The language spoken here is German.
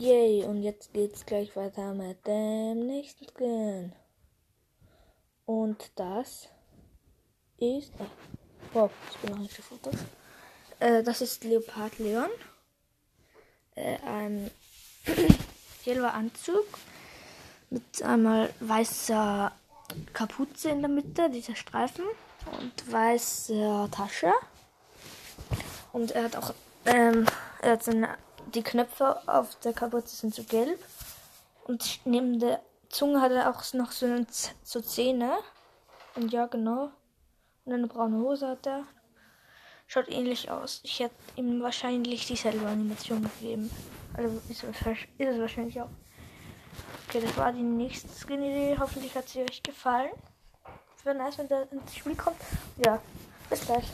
Yay, und jetzt geht's gleich weiter mit dem nächsten Skin. Und das ist. Ah, wow, ich bin noch nicht für Fotos. Äh, das ist Leopard Leon. Äh, ein gelber Anzug mit einmal weißer Kapuze in der Mitte, dieser Streifen und weißer Tasche. Und er hat auch, ähm, er hat seine, die Knöpfe auf der Kapuze sind so gelb. Und neben der Zunge hat er auch noch so, eine, so Zähne. Und ja, genau. Und eine braune Hose hat er. Schaut ähnlich aus. Ich hätte ihm wahrscheinlich dieselbe Animation gegeben. Also ist es, wahrscheinlich auch. Okay, das war die nächste Skin-Idee. Hoffentlich hat sie euch gefallen. Wäre nice, wenn der ins Spiel kommt. Ja, bis gleich.